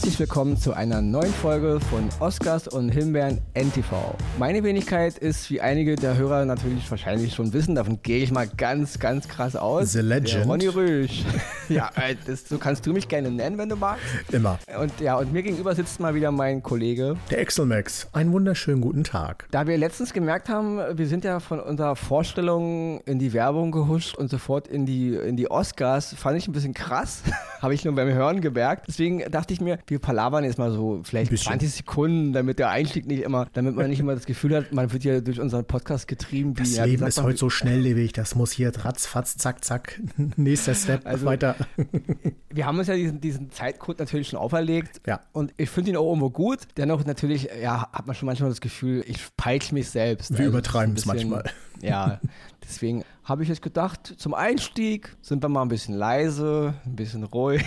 herzlich willkommen zu einer neuen Folge von Oscars und Himbeeren NTV. Meine Wenigkeit ist, wie einige der Hörer natürlich wahrscheinlich schon wissen, davon gehe ich mal ganz, ganz krass aus. The Legend. Der Ronny Rüsch. ja, äh, das, so kannst du mich gerne nennen, wenn du magst. Immer. Und ja, und mir gegenüber sitzt mal wieder mein Kollege. Der Exelmax. Einen wunderschönen guten Tag. Da wir letztens gemerkt haben, wir sind ja von unserer Vorstellung in die Werbung gehuscht und sofort in die, in die Oscars, fand ich ein bisschen krass. Habe ich nur beim Hören gemerkt. Deswegen dachte ich mir, wir palavern jetzt mal so vielleicht 20 Sekunden, damit der Einstieg nicht immer, damit man nicht immer das Gefühl hat, man wird ja durch unseren Podcast getrieben. Das ja, Leben ist heute so schnelllebig, das muss hier ratzfatz, zack, zack, nächster Step, also, weiter. Wir haben uns ja diesen, diesen Zeitcode natürlich schon auferlegt ja. und ich finde ihn auch irgendwo gut. Dennoch natürlich, ja, hat man schon manchmal das Gefühl, ich peitsche mich selbst. Wir also übertreiben es manchmal. Ja, deswegen habe ich jetzt gedacht, zum Einstieg sind wir mal ein bisschen leise, ein bisschen ruhig.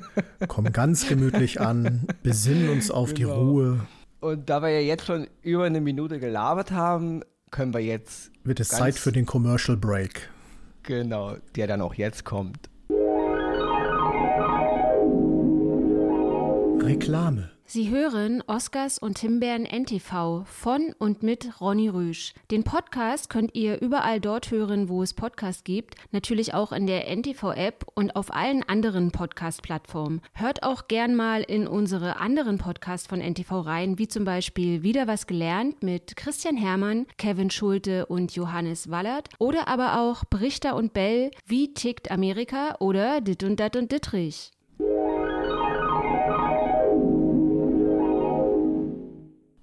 Kommen ganz gemütlich an, besinnen uns auf genau. die Ruhe. Und da wir ja jetzt schon über eine Minute gelabert haben, können wir jetzt. Wird es Zeit für den Commercial Break. Genau, der dann auch jetzt kommt. Reklame. Sie hören Oscars und Himbeeren NTV von und mit Ronny Rüsch. Den Podcast könnt ihr überall dort hören, wo es Podcasts gibt, natürlich auch in der NTV-App und auf allen anderen Podcast-Plattformen. Hört auch gern mal in unsere anderen Podcasts von NTV rein, wie zum Beispiel Wieder was gelernt mit Christian Hermann, Kevin Schulte und Johannes Wallert oder aber auch Brichter und Bell, Wie tickt Amerika oder Dit und Dat und Dittrich.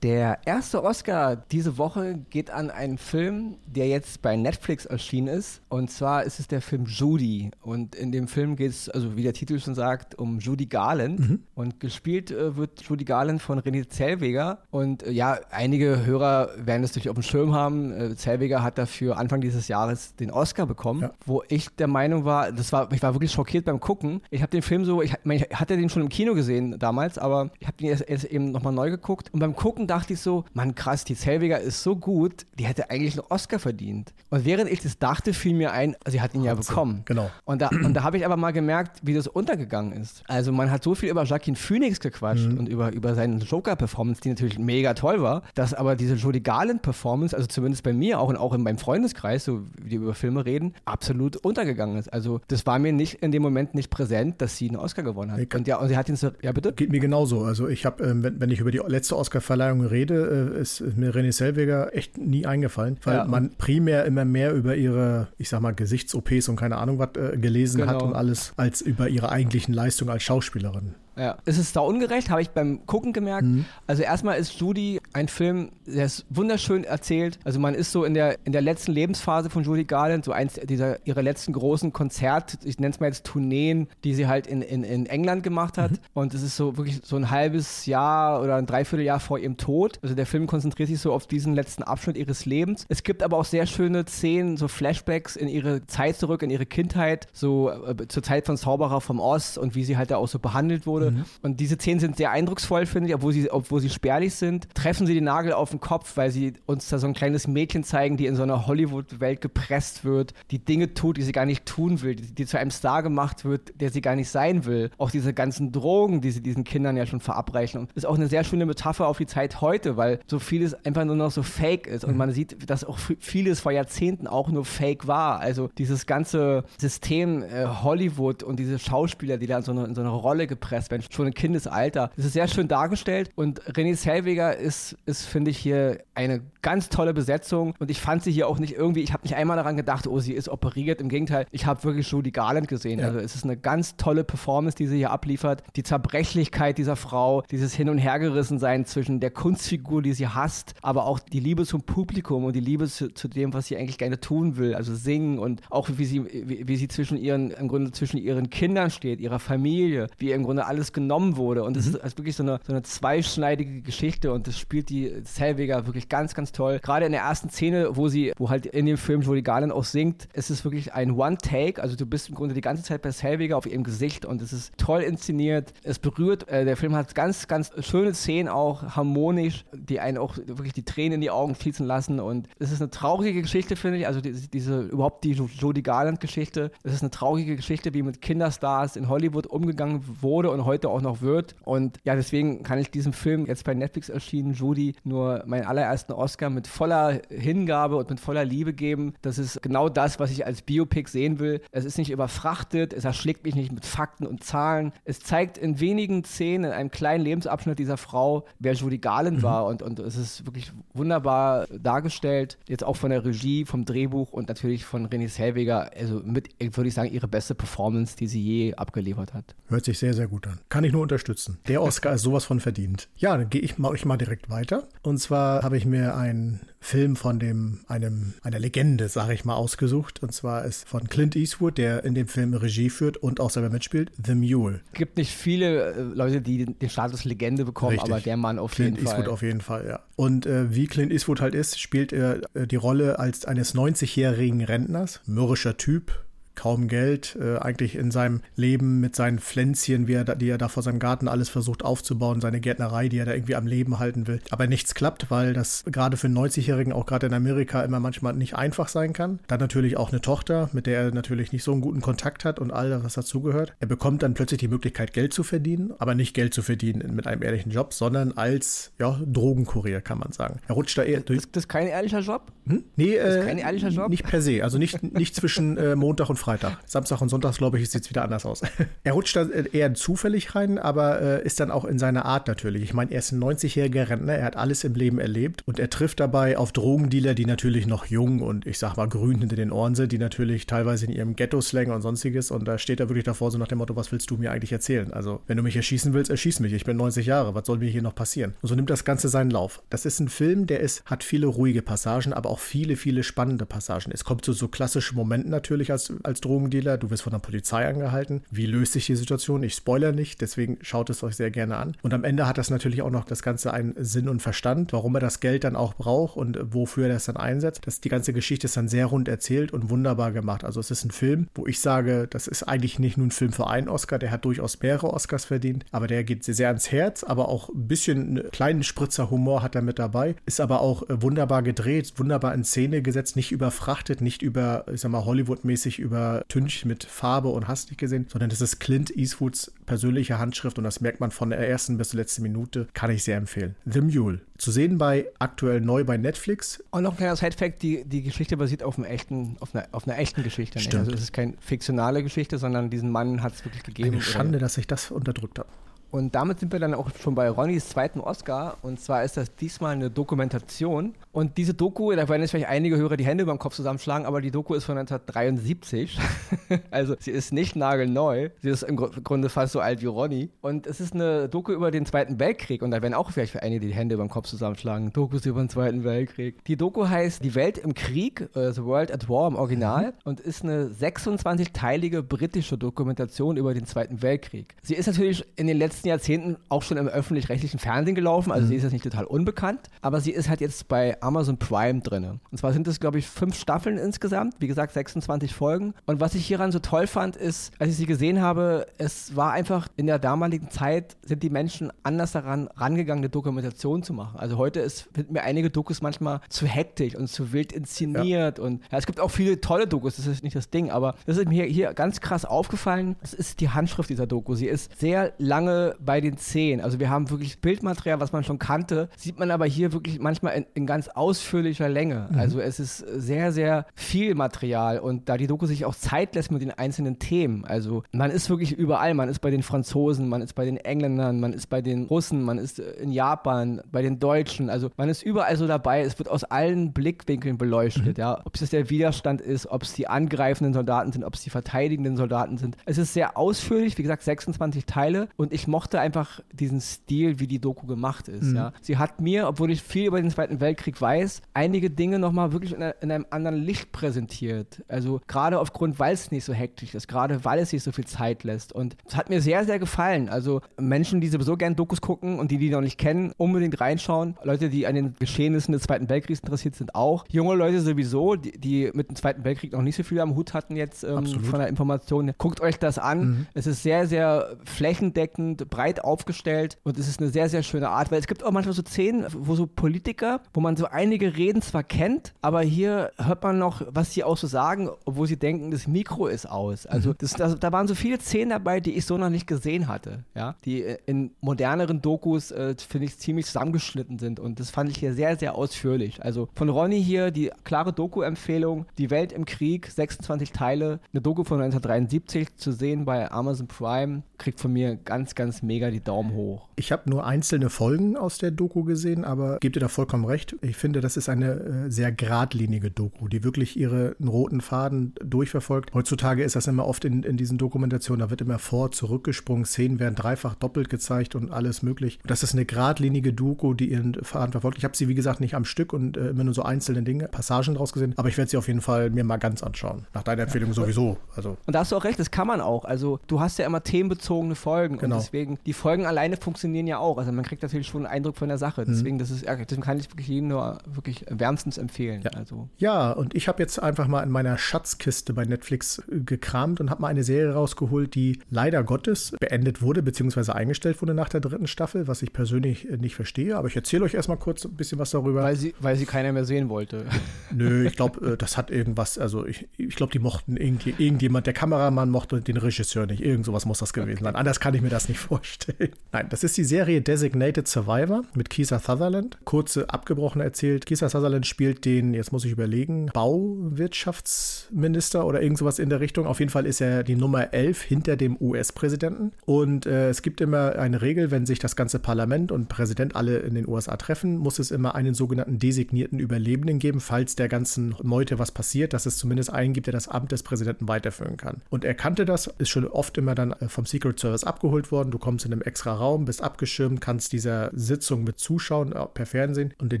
Der erste Oscar diese Woche geht an einen Film, der jetzt bei Netflix erschienen ist. Und zwar ist es der Film Judy. Und in dem Film geht es, also wie der Titel schon sagt, um Judy Garland. Mhm. Und gespielt äh, wird Judy Garland von René Zellweger. Und äh, ja, einige Hörer werden es natürlich auf dem Schirm haben. Äh, Zellweger hat dafür Anfang dieses Jahres den Oscar bekommen, ja. wo ich der Meinung war, das war, ich war wirklich schockiert beim Gucken. Ich habe den Film so, ich, ich hatte den schon im Kino gesehen damals, aber ich habe den erst, erst eben nochmal neu geguckt. Und beim Gucken dachte ich so, Mann, krass, die Zellweger ist so gut, die hätte eigentlich einen Oscar verdient. Und während ich das dachte, fiel mir ein, sie hat ihn ja bekommen. Genau. Und da, und da habe ich aber mal gemerkt, wie das untergegangen ist. Also man hat so viel über Joaquin Phoenix gequatscht mhm. und über, über seine Joker-Performance, die natürlich mega toll war, dass aber diese Jodie Garland-Performance, also zumindest bei mir auch und auch in meinem Freundeskreis, so wie wir über Filme reden, absolut untergegangen ist. Also das war mir nicht in dem Moment nicht präsent, dass sie einen Oscar gewonnen hat. Und ja, und sie hat ihn so, ja bitte? Geht mir genauso. Also ich habe, ähm, wenn, wenn ich über die letzte Oscar-Verleihung rede, äh, ist mir René Selweger echt nie eingefallen, weil ja. man primär immer mehr über ihre, ich sag mal, Gesichts-OPs und keine Ahnung was äh, gelesen genau. hat und alles, als über ihre eigentlichen Leistungen als Schauspielerin. Ja. Es ist da ungerecht, habe ich beim Gucken gemerkt. Mhm. Also erstmal ist Judy ein Film, der ist wunderschön erzählt. Also man ist so in der, in der letzten Lebensphase von Judy Garland, so eins dieser ihrer letzten großen Konzerte, ich nenne es mal jetzt Tourneen, die sie halt in, in, in England gemacht hat. Mhm. Und es ist so wirklich so ein halbes Jahr oder ein Dreivierteljahr vor ihrem Tod. Also der Film konzentriert sich so auf diesen letzten Abschnitt ihres Lebens. Es gibt aber auch sehr schöne Szenen, so Flashbacks in ihre Zeit zurück, in ihre Kindheit, so äh, zur Zeit von Zauberer vom Ost und wie sie halt da auch so behandelt wurde. Mhm. Und diese Szenen sind sehr eindrucksvoll, finde ich, obwohl sie, obwohl sie spärlich sind. Treffen sie den Nagel auf den Kopf, weil sie uns da so ein kleines Mädchen zeigen, die in so einer Hollywood-Welt gepresst wird, die Dinge tut, die sie gar nicht tun will, die, die, zu einem Star gemacht wird, der sie gar nicht sein will. Auch diese ganzen Drogen, die sie diesen Kindern ja schon verabreichen. Und ist auch eine sehr schöne Metapher auf die Zeit heute, weil so vieles einfach nur noch so fake ist. Und mhm. man sieht, dass auch vieles vor Jahrzehnten auch nur fake war. Also dieses ganze System äh, Hollywood und diese Schauspieler, die da in so eine, in so eine Rolle gepresst sein, schon im Kindesalter. Das ist sehr schön dargestellt und René Selweger ist, ist finde ich, hier eine ganz tolle Besetzung und ich fand sie hier auch nicht irgendwie, ich habe nicht einmal daran gedacht, oh, sie ist operiert. Im Gegenteil, ich habe wirklich Judy Garland gesehen. Ja. Also es ist eine ganz tolle Performance, die sie hier abliefert. Die Zerbrechlichkeit dieser Frau, dieses Hin- und Hergerissensein zwischen der Kunstfigur, die sie hasst, aber auch die Liebe zum Publikum und die Liebe zu, zu dem, was sie eigentlich gerne tun will, also singen und auch wie sie, wie, wie sie zwischen ihren, im Grunde zwischen ihren Kindern steht, ihrer Familie, wie im Grunde alles genommen wurde. Und es mhm. ist, ist wirklich so eine, so eine zweischneidige Geschichte und das spielt die Selweger wirklich ganz, ganz toll. Gerade in der ersten Szene, wo sie, wo halt in dem Film Julie Garland auch singt, es ist wirklich ein One-Take. Also du bist im Grunde die ganze Zeit bei Selweger auf ihrem Gesicht und es ist toll inszeniert. Es berührt, äh, der Film hat ganz, ganz schöne Szenen auch, harmonisch, die einen auch wirklich die Tränen in die Augen fließen lassen und es ist eine traurige Geschichte, finde ich. Also die, diese, überhaupt die Judy Garland-Geschichte. Es ist eine traurige Geschichte, wie mit Kinderstars in Hollywood umgegangen wurde und heute auch noch wird. Und ja, deswegen kann ich diesem Film, jetzt bei Netflix erschienen, Judy, nur meinen allerersten Oscar mit voller Hingabe und mit voller Liebe geben. Das ist genau das, was ich als Biopic sehen will. Es ist nicht überfrachtet, es erschlägt mich nicht mit Fakten und Zahlen. Es zeigt in wenigen Szenen, in einem kleinen Lebensabschnitt dieser Frau, wer Judy Garland mhm. war. Und, und es ist wirklich wunderbar dargestellt. Jetzt auch von der Regie, vom Drehbuch und natürlich von René Selweger. Also mit, würde ich sagen, ihre beste Performance, die sie je abgeliefert hat. Hört sich sehr, sehr gut an. Kann ich nur unterstützen. Der Oscar ist sowas von verdient. Ja, dann gehe ich mal, ich mal direkt weiter. Und zwar habe ich mir einen Film von dem, einem, einer Legende, sage ich mal, ausgesucht. Und zwar ist von Clint Eastwood, der in dem Film Regie führt und auch selber mitspielt, The Mule. Es gibt nicht viele äh, Leute, die den Status Legende bekommen, Richtig. aber der Mann auf Clint jeden Fall. Clint Eastwood auf jeden Fall, ja. Und äh, wie Clint Eastwood halt ist, spielt er äh, die Rolle als eines 90-jährigen Rentners, mürrischer Typ, kaum Geld, äh, eigentlich in seinem Leben mit seinen Pflänzchen, wie er da, die er da vor seinem Garten alles versucht aufzubauen, seine Gärtnerei, die er da irgendwie am Leben halten will. Aber nichts klappt, weil das gerade für einen 90-Jährigen, auch gerade in Amerika, immer manchmal nicht einfach sein kann. Dann natürlich auch eine Tochter, mit der er natürlich nicht so einen guten Kontakt hat und all das, was dazugehört. Er bekommt dann plötzlich die Möglichkeit, Geld zu verdienen, aber nicht Geld zu verdienen mit einem ehrlichen Job, sondern als ja, Drogenkurier, kann man sagen. Er rutscht da eher durch. Das, das ist kein ehrlicher Job? Hm? Nee, das ist kein äh, ehrlicher Job? nicht per se. Also nicht, nicht zwischen äh, Montag und Freitag. Samstag und Sonntag, glaube ich, sieht es wieder anders aus. er rutscht da eher zufällig rein, aber äh, ist dann auch in seiner Art natürlich. Ich meine, er ist ein 90-jähriger Rentner, er hat alles im Leben erlebt und er trifft dabei auf Drogendealer, die natürlich noch jung und ich sag mal grün hinter den Ohren sind, die natürlich teilweise in ihrem Ghetto-Slang und sonstiges und da steht er wirklich davor so nach dem Motto, was willst du mir eigentlich erzählen? Also, wenn du mich erschießen willst, erschieß mich. Ich bin 90 Jahre, was soll mir hier noch passieren? Und so nimmt das Ganze seinen Lauf. Das ist ein Film, der ist, hat viele ruhige Passagen, aber auch viele, viele spannende Passagen. Es kommt zu so klassischen Momenten natürlich als, als Drogendealer. Du wirst von der Polizei angehalten. Wie löst sich die Situation? Ich spoiler nicht, deswegen schaut es euch sehr gerne an. Und am Ende hat das natürlich auch noch das Ganze einen Sinn und Verstand, warum er das Geld dann auch braucht und wofür er das dann einsetzt. Das, die ganze Geschichte ist dann sehr rund erzählt und wunderbar gemacht. Also es ist ein Film, wo ich sage, das ist eigentlich nicht nur ein Film für einen Oscar, der hat durchaus mehrere Oscars verdient, aber der geht sehr, ans Herz, aber auch ein bisschen einen kleinen Spritzer Humor hat er mit dabei, ist aber auch äh, wunderbar gedreht, wunderbar in Szene gesetzt, nicht überfrachtet, nicht über, ich sag mal, Hollywood-mäßig übertüncht mit Farbe und hast nicht gesehen, sondern das ist Clint Eastwoods persönliche Handschrift und das merkt man von der ersten bis zur letzten Minute, kann ich sehr empfehlen. The Mule. Zu sehen bei aktuell neu bei Netflix. Und noch ein kleiner Side-Fact: die, die Geschichte basiert auf, einem echten, auf, einer, auf einer echten Geschichte. Stimmt. Also es ist keine fiktionale Geschichte, sondern diesen Mann hat es wirklich gegeben. Eine Schande, dass ich das unterdrückt habe. Und damit sind wir dann auch schon bei Ronnys zweiten Oscar. Und zwar ist das diesmal eine Dokumentation. Und diese Doku, da werden jetzt vielleicht einige Hörer die Hände über den Kopf zusammenschlagen, aber die Doku ist von 1973. also sie ist nicht nagelneu. Sie ist im Grunde fast so alt wie Ronny. Und es ist eine Doku über den Zweiten Weltkrieg. Und da werden auch vielleicht für einige die Hände über den Kopf zusammenschlagen. Dokus über den Zweiten Weltkrieg. Die Doku heißt Die Welt im Krieg, uh, The World at War im Original. Mhm. Und ist eine 26-teilige britische Dokumentation über den Zweiten Weltkrieg. Sie ist natürlich in den letzten letzten Jahrzehnten auch schon im öffentlich-rechtlichen Fernsehen gelaufen, also mhm. sie ist jetzt nicht total unbekannt, aber sie ist halt jetzt bei Amazon Prime drin. Und zwar sind es, glaube ich, fünf Staffeln insgesamt, wie gesagt, 26 Folgen. Und was ich hieran so toll fand, ist, als ich sie gesehen habe, es war einfach in der damaligen Zeit, sind die Menschen anders daran rangegangen, eine Dokumentation zu machen. Also heute ist, finden mir einige Dokus manchmal zu hektisch und zu wild inszeniert. Ja. Und ja, es gibt auch viele tolle Dokus, das ist nicht das Ding, aber das ist mir hier ganz krass aufgefallen. Das ist die Handschrift dieser Doku. Sie ist sehr lange bei den Zehen. Also wir haben wirklich Bildmaterial, was man schon kannte, sieht man aber hier wirklich manchmal in, in ganz ausführlicher Länge. Mhm. Also es ist sehr, sehr viel Material und da die Doku sich auch Zeit lässt mit den einzelnen Themen. Also man ist wirklich überall. Man ist bei den Franzosen, man ist bei den Engländern, man ist bei den Russen, man ist in Japan, bei den Deutschen. Also man ist überall so dabei. Es wird aus allen Blickwinkeln beleuchtet. Mhm. Ja, ob es der Widerstand ist, ob es die angreifenden Soldaten sind, ob es die verteidigenden Soldaten sind. Es ist sehr ausführlich, wie gesagt, 26 Teile und ich mochte mochte einfach diesen Stil, wie die Doku gemacht ist. Mhm. Ja. Sie hat mir, obwohl ich viel über den Zweiten Weltkrieg weiß, einige Dinge nochmal wirklich in, in, einem anderen Licht präsentiert. Also gerade aufgrund, weil es nicht so hektisch ist, gerade weil es sich so viel Zeit lässt. Und es hat mir sehr, sehr gefallen. Also Menschen, die sowieso gerne Dokus gucken und die die noch nicht kennen, unbedingt reinschauen. Leute, die an den Geschehnissen des Zweiten Weltkriegs interessiert sind, auch. Junge Leute sowieso, die, die mit dem Zweiten Weltkrieg noch nicht so viel am Hut hatten jetzt ähm, von der Information. Guckt euch das an. Mhm. Es ist sehr, sehr flächendeckend, breit aufgestellt und es ist eine sehr, sehr schöne Art, weil es gibt auch manchmal so Szenen, wo so Politiker, wo man so einige Reden zwar kennt, aber hier hört man noch, was sie auch so sagen, obwohl sie denken, das Mikro ist aus. Also mhm. das, das, da waren so viele Szenen dabei, die ich so noch nicht gesehen hatte, ja, die in moderneren Dokus, äh, finde ich, ziemlich zusammengeschnitten sind und das fand ich hier sehr, sehr ausführlich. Also von Ronny hier die klare Doku-Empfehlung, Die Welt im Krieg, 26 Teile, eine Doku von 1973 zu sehen bei Amazon Prime, kriegt von mir ganz, ganz mega die Daumen hoch. Ich habe nur einzelne Folgen aus der Doku gesehen, aber gebt ihr da vollkommen recht. Ich finde, das ist eine äh, sehr geradlinige Doku, die wirklich ihren roten Faden durchverfolgt. Heutzutage ist das immer oft in, in diesen Dokumentationen, da wird immer vor, zurückgesprungen, Szenen werden dreifach doppelt gezeigt und alles möglich. Das ist eine geradlinige Doku, die ihren Faden verfolgt. Ich habe sie, wie gesagt, nicht am Stück und äh, immer nur so einzelne Dinge, Passagen draus gesehen, aber ich werde sie auf jeden Fall mir mal ganz anschauen. Nach deiner Empfehlung sowieso. Also. Und da hast du auch recht, das kann man auch. Also du hast ja immer themenbezogene Folgen genau. und deswegen, die Folgen alleine funktionieren ja auch. Also man kriegt natürlich schon einen Eindruck von der Sache. Mhm. Deswegen, das ist, deswegen kann ich wirklich jedem nur wirklich wärmstens empfehlen. Ja, also. ja und ich habe jetzt einfach mal in meiner Schatzkiste bei Netflix äh, gekramt und habe mal eine Serie rausgeholt, die leider Gottes beendet wurde, beziehungsweise eingestellt wurde nach der dritten Staffel, was ich persönlich äh, nicht verstehe. Aber ich erzähle euch erstmal kurz ein bisschen was darüber. Weil sie, weil sie keiner mehr sehen wollte. Nö, ich glaube, äh, das hat irgendwas, also ich, ich glaube, die mochten irgendwie, irgendjemand, der Kameramann mochte den Regisseur nicht. Irgend sowas muss das gewesen sein. Anders kann ich mir das nicht vorstellen. Nein, das ist die Serie Designated Survivor mit Keith Sutherland. Kurze abgebrochen erzählt. Keith Sutherland spielt den, jetzt muss ich überlegen, Bauwirtschaftsminister oder irgend sowas in der Richtung. Auf jeden Fall ist er die Nummer 11 hinter dem US-Präsidenten. Und äh, es gibt immer eine Regel, wenn sich das ganze Parlament und Präsident alle in den USA treffen, muss es immer einen sogenannten designierten Überlebenden geben, falls der ganzen Meute was passiert, dass es zumindest einen gibt, der das Amt des Präsidenten weiterführen kann. Und er kannte das, ist schon oft immer dann äh, vom Secret Service abgeholt worden. Du kommst in einem extra Raum, bist abgeschirmt, kannst dieser Sitzung mit zuschauen äh, per Fernsehen. Und in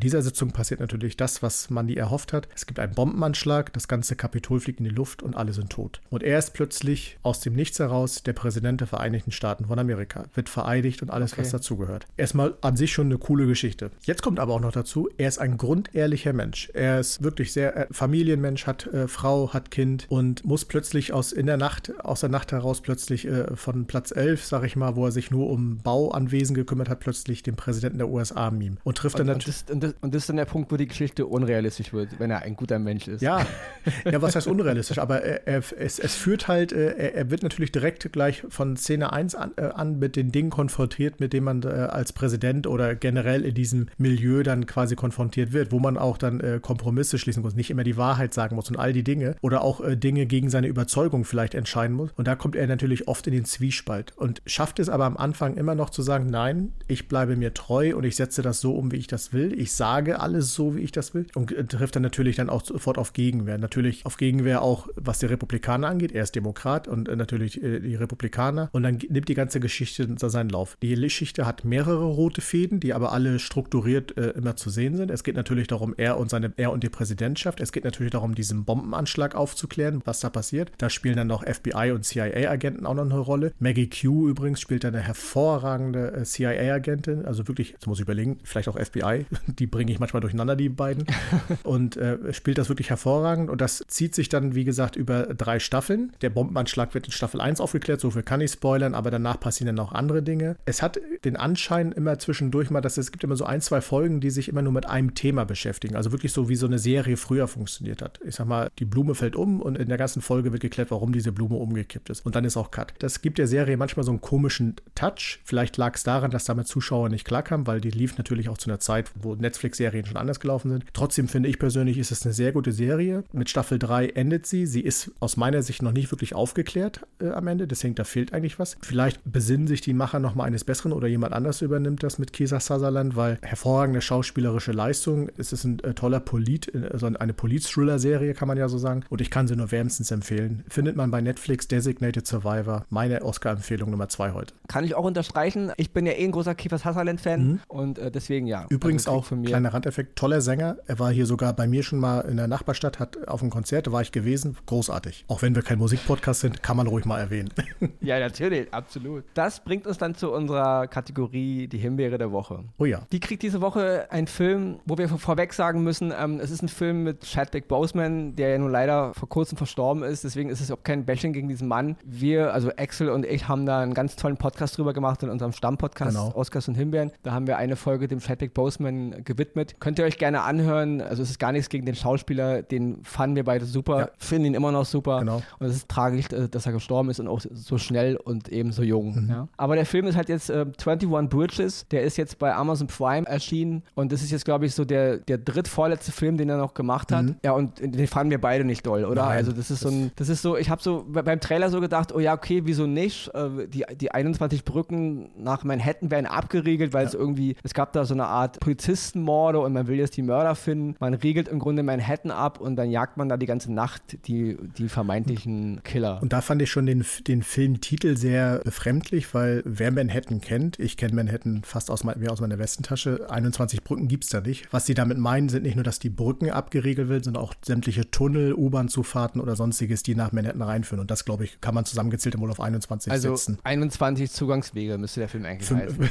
dieser Sitzung passiert natürlich das, was man nie erhofft hat. Es gibt einen Bombenanschlag, das ganze Kapitol fliegt in die Luft und alle sind tot. Und er ist plötzlich aus dem Nichts heraus der Präsident der Vereinigten Staaten von Amerika, wird vereidigt und alles, okay. was dazugehört. Erstmal an sich schon eine coole Geschichte. Jetzt kommt aber auch noch dazu, er ist ein grundehrlicher Mensch. Er ist wirklich sehr äh, Familienmensch, hat äh, Frau, hat Kind und muss plötzlich aus in der Nacht, aus der Nacht heraus plötzlich äh, von Platz 11, sag ich mal, wo er sich nur um Bauanwesen gekümmert hat, plötzlich den Präsidenten der USA mimen und trifft und, dann natürlich. Und, und, und, das ist dann der Punkt, wo die Geschichte unrealistisch wird, wenn er ein guter Mensch ist. Ja, ja was heißt unrealistisch? Aber er, er, es, es führt halt, äh, er, er, wird natürlich direkt gleich von Szene 1 an, äh, an mit den Dingen konfrontiert, mit denen man äh, als Präsident oder generell in diesem Milieu dann quasi konfrontiert wird, wo man auch dann äh, Kompromisse schließen muss, nicht immer die Wahrheit sagen muss und all die Dinge oder auch äh, Dinge gegen seine Überzeugung vielleicht entscheiden muss. Und da kommt er natürlich oft in den Zwiespalt und schafft es aber am Anfang immer noch zu sagen, nein, ich bleibe mir treu und ich setze das so um, wie ich das will. Ich sage alles so, wie ich das will und äh, trifft dann natürlich dann auch sofort auf Gegenwehr. Natürlich auf Gegenwehr auch, was die Republikaner angeht. Er ist Demokrat und äh, natürlich äh, die Republikaner. Und dann nimmt die ganze Geschichte seinen Lauf. Die Geschichte hat mehrere rote Fäden, die aber alle strukturiert äh, immer zu sehen sind. Es geht natürlich darum, er und seine, er und die Präsidentschaft. Es geht natürlich darum, diesen Bombenanschlag aufzuklären, was da passiert. Da spielen dann noch FBI und CIA-Agenten auch noch eine Rolle. Maggie Q übrigens spielt eine hervorragende äh, CIA-Agentin, also wirklich, jetzt muss ich überlegen, vielleicht auch FBI, die bringe ich manchmal durcheinander, die beiden. und äh, spielt das wirklich hervorragend und das zieht sich dann, wie gesagt, über drei Staffeln. Der Bombenanschlag wird in Staffel 1 aufgeklärt, so viel kann ich spoilern, aber danach passieren dann auch andere Dinge. Es hat den Anschein immer zwischendurch mal, dass es gibt immer so ein, zwei Folgen, die sich immer nur mit einem Thema beschäftigen. Also wirklich so wie so eine Serie früher funktioniert hat. Ich sag mal, die Blume fällt um und in der ganzen Folge wird geklärt, warum diese Blume umgekippt ist. Und dann ist auch Cut. Das gibt der Serie manchmal so einen komischen Touch. Vielleicht lag es daran, dass damit Zuschauer nicht klarkamen, weil die lief natürlich auch zu einer Zeit, wo Netflix-Serien schon anders gelaufen sind. Trotzdem finde ich persönlich, ist es eine sehr gute Serie. Mit Staffel 3 endet sie. Sie ist aus meiner Sicht noch nicht wirklich aufgeklärt äh, am Ende. Deswegen, da fehlt eigentlich was. Vielleicht besinnen sich die Macher nochmal eines Besseren oder jemand anders übernimmt das mit Kieser Sutherland, weil hervorragende schauspielerische Leistung. Es ist ein äh, toller Polit, also eine Polit-Thriller-Serie, kann man ja so sagen. Und ich kann sie nur wärmstens empfehlen. Findet man bei Netflix Designated Survivor. Meine Oscar-Empfehlung Nummer zwei heute. Kann ich auch unterstreichen. Ich bin ja eh ein großer Kiefer Sutherland-Fan mhm. und äh, deswegen ja. Übrigens also auch, von mir. kleiner Randeffekt, toller Sänger. Er war hier sogar bei mir schon mal in der Nachbarstadt, hat auf einem Konzert, da war ich gewesen. Großartig. Auch wenn wir kein Musikpodcast sind, kann man ruhig mal erwähnen. ja, natürlich, absolut. Das bringt uns dann zu unserer Kategorie Die Himbeere der Woche. Oh ja. Die kriegt diese Woche einen Film, wo wir vorweg sagen müssen, ähm, es ist ein Film mit Chadwick Boseman, der ja nun leider vor kurzem verstorben ist. Deswegen ist es auch kein Bashing gegen diesen Mann. Wir, also Axel und ich, ich haben da einen ganz tollen Podcast drüber gemacht in unserem Stammpodcast genau. Oscars und Himbeeren. Da haben wir eine Folge dem Chadwick Boseman gewidmet. Könnt ihr euch gerne anhören. Also es ist gar nichts gegen den Schauspieler, den fanden wir beide super, ja. finden ihn immer noch super. Genau. Und es ist tragisch, äh, dass er gestorben ist und auch so schnell und eben so jung. Mhm. Ja. Aber der Film ist halt jetzt äh, 21 Bridges, der ist jetzt bei Amazon Prime erschienen und das ist jetzt, glaube ich, so der, der drittvorletzte Film, den er noch gemacht hat. Mhm. Ja, und den fanden wir beide nicht doll, oder? Nein, also das ist das so ein, das ist so, ich habe so beim Trailer so gedacht, oh ja, okay, wieso nicht? Äh, die, die 21 Brücken nach Manhattan werden abgeriegelt, weil ja. es irgendwie, es gab da so eine Art Polizistenmorde und man will jetzt die Mörder finden. Man riegelt im Grunde Manhattan ab und dann jagt man da die ganze Nacht die, die vermeintlichen Killer. Und da fand ich schon den, den Filmtitel sehr befremdlich, weil wer Manhattan kennt, ich kenne Manhattan fast aus, wie aus meiner Westentasche, 21 Brücken gibt es da nicht. Was sie damit meinen, sind nicht nur, dass die Brücken abgeriegelt werden, sondern auch sämtliche Tunnel, U-Bahn-Zufahrten oder sonstiges, die nach Manhattan reinführen. Und das, glaube ich, kann man zusammengezählt wohl auf 21 also setzen. 21 Zugangswege müsste der Film eigentlich Fünf, heißen.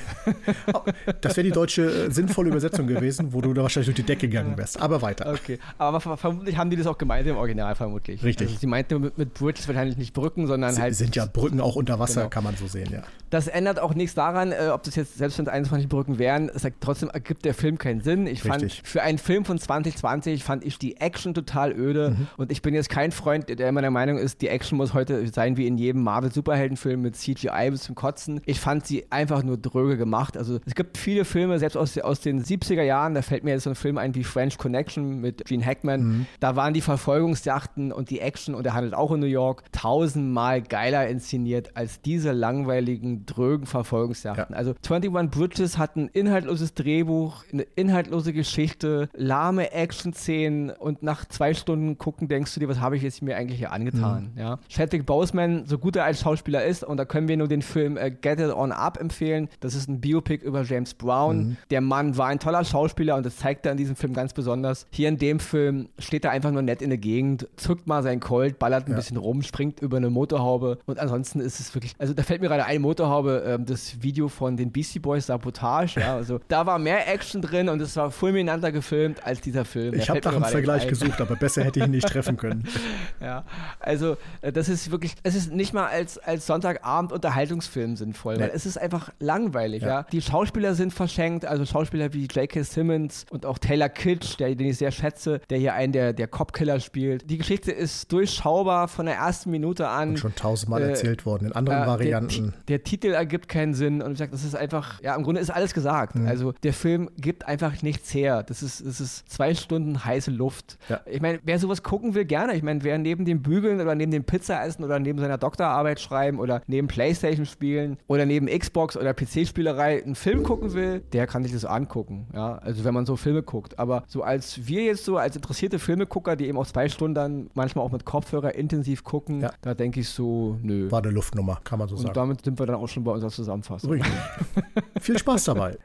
das wäre die deutsche äh, sinnvolle Übersetzung gewesen, wo du da wahrscheinlich durch die Decke gegangen wärst. Aber weiter. Okay, aber vermutlich haben die das auch gemeint im Original, vermutlich. Richtig. Also sie meinte mit, mit Bridges wahrscheinlich nicht Brücken, sondern Sie, halt. Sind ja Brücken auch unter Wasser, genau. kann man so sehen, ja. Das ändert auch nichts daran, äh, ob das jetzt, selbst wenn es 21 Brücken wären, es sagt, trotzdem ergibt der Film keinen Sinn. Ich Richtig. fand, für einen Film von 2020 fand ich die Action total öde mhm. und ich bin jetzt kein Freund, der immer der Meinung ist, die Action muss heute sein wie in jedem Marvel-Superheldenfilm mit CGI bis zum Kotzen. Ich fand sie einfach nur dröge gemacht. Also es gibt viele Filme, selbst aus, aus den 70er Jahren, da fällt mir jetzt so ein Film ein wie French Connection mit Gene Hackman. Mhm. Da waren die Verfolgungsjachten und die Action und er handelt auch in New York tausendmal geiler inszeniert als diese langweiligen, drögen Verfolgungsjachten. Ja. Also 21 Bridges hat ein inhaltloses Drehbuch, eine inhaltlose Geschichte, lahme Action-Szenen und nach zwei Stunden gucken denkst du dir, was habe ich jetzt mir eigentlich hier angetan? Mhm. Ja. Chadwick Boseman, so gut er als Schauspieler ist, und da können wir nur den Film äh, Get It On Up empfehlen. Das ist ein Biopic über James Brown. Mhm. Der Mann war ein toller Schauspieler und das zeigt er in diesem Film ganz besonders. Hier in dem Film steht er einfach nur nett in der Gegend, zückt mal sein Colt, ballert ein ja. bisschen rum, springt über eine Motorhaube und ansonsten ist es wirklich, also da fällt mir gerade eine Motorhaube, ähm, das Video von den Beastie Boys Sabotage, ja, also da war mehr Action drin und es war fulminanter gefilmt als dieser Film. Ich habe nach einem Vergleich gesucht, aber besser hätte ich ihn nicht treffen können. ja, also äh, das ist wirklich, es ist nicht mal als, als Sonntagabend Unterhaltungsfilm sinnvoll, nee. weil es ist einfach langweilig, ja. ja. Die Schauspieler sind verschenkt, also Schauspieler wie J.K. Simmons und auch Taylor Kitsch, der, den ich sehr schätze, der hier einen der, der Cop-Killer spielt. Die Geschichte ist durchschaubar von der ersten Minute an. Und schon tausendmal äh, erzählt worden, in anderen äh, Varianten. Der, der, Titel ergibt keinen Sinn und ich sage, das ist einfach, ja, im Grunde ist alles gesagt. Mhm. Also der Film gibt einfach nichts her. Das ist, das ist zwei Stunden heiße Luft. Ja. Ich meine, wer sowas gucken will, gerne. Ich meine, wer neben dem Bügeln oder neben dem Pizza essen oder neben seiner Doktorarbeit schreiben oder neben Playstation spielen oder neben Xbox oder PC-Spielerei einen Film gucken will, der kann sich das angucken. Ja, also wenn man so Filme guckt. Aber so als wir jetzt so als interessierte Filmegucker, die eben auch zwei Stunden dann manchmal auch mit Kopfhörer intensiv gucken, ja. da denke ich so, nö. War eine Luftnummer, kann man so Und sagen. Und damit sind wir dann auch schon bei unserer Zusammenfassung. Richtig. Viel Spaß dabei.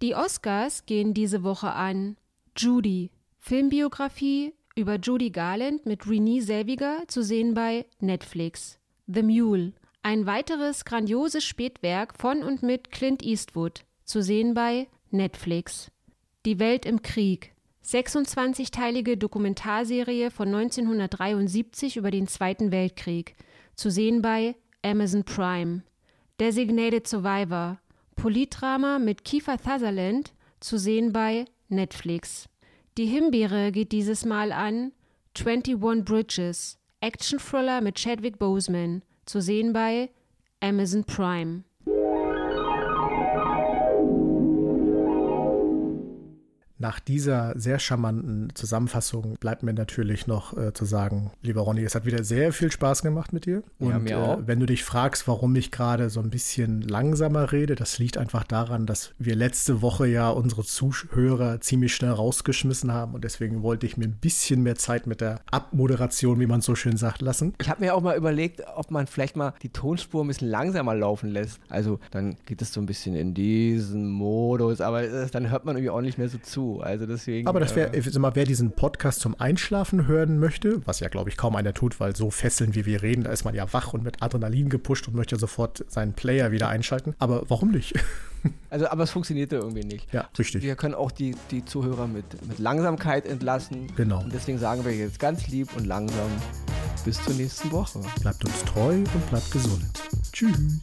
Die Oscars gehen diese Woche an Judy, Filmbiografie über Judy Garland mit Renee Selviger zu sehen bei Netflix. The Mule, ein weiteres grandioses Spätwerk von und mit Clint Eastwood, zu sehen bei Netflix. Die Welt im Krieg, 26-teilige Dokumentarserie von 1973 über den Zweiten Weltkrieg, zu sehen bei Amazon Prime. Designated Survivor, Politdrama mit Kiefer Sutherland, zu sehen bei Netflix. Die Himbeere geht dieses Mal an 21 Bridges, Action-Thriller mit Chadwick Boseman, zu sehen bei Amazon Prime. Nach dieser sehr charmanten Zusammenfassung bleibt mir natürlich noch äh, zu sagen, lieber Ronny, es hat wieder sehr viel Spaß gemacht mit dir. Und ja, äh, auch. Äh, wenn du dich fragst, warum ich gerade so ein bisschen langsamer rede, das liegt einfach daran, dass wir letzte Woche ja unsere Zuhörer ziemlich schnell rausgeschmissen haben und deswegen wollte ich mir ein bisschen mehr Zeit mit der Abmoderation, wie man so schön sagt, lassen. Ich habe mir auch mal überlegt, ob man vielleicht mal die Tonspur ein bisschen langsamer laufen lässt. Also dann geht es so ein bisschen in diesen Modus, aber dann hört man irgendwie auch nicht mehr so zu. Zu. Also deswegen. Aber das wäre, äh, wer diesen Podcast zum Einschlafen hören möchte, was ja glaube ich kaum einer tut, weil so fesseln wie wir reden, da ist man ja wach und mit Adrenalin gepusht und möchte sofort seinen Player wieder einschalten. Aber warum nicht? Also, aber es funktionierte irgendwie nicht. Ja, richtig. Wir können auch die, die Zuhörer mit, mit Langsamkeit entlassen. Genau. Und deswegen sagen wir jetzt ganz lieb und langsam bis zur nächsten Woche. Bleibt uns treu und bleibt gesund. Tschüss.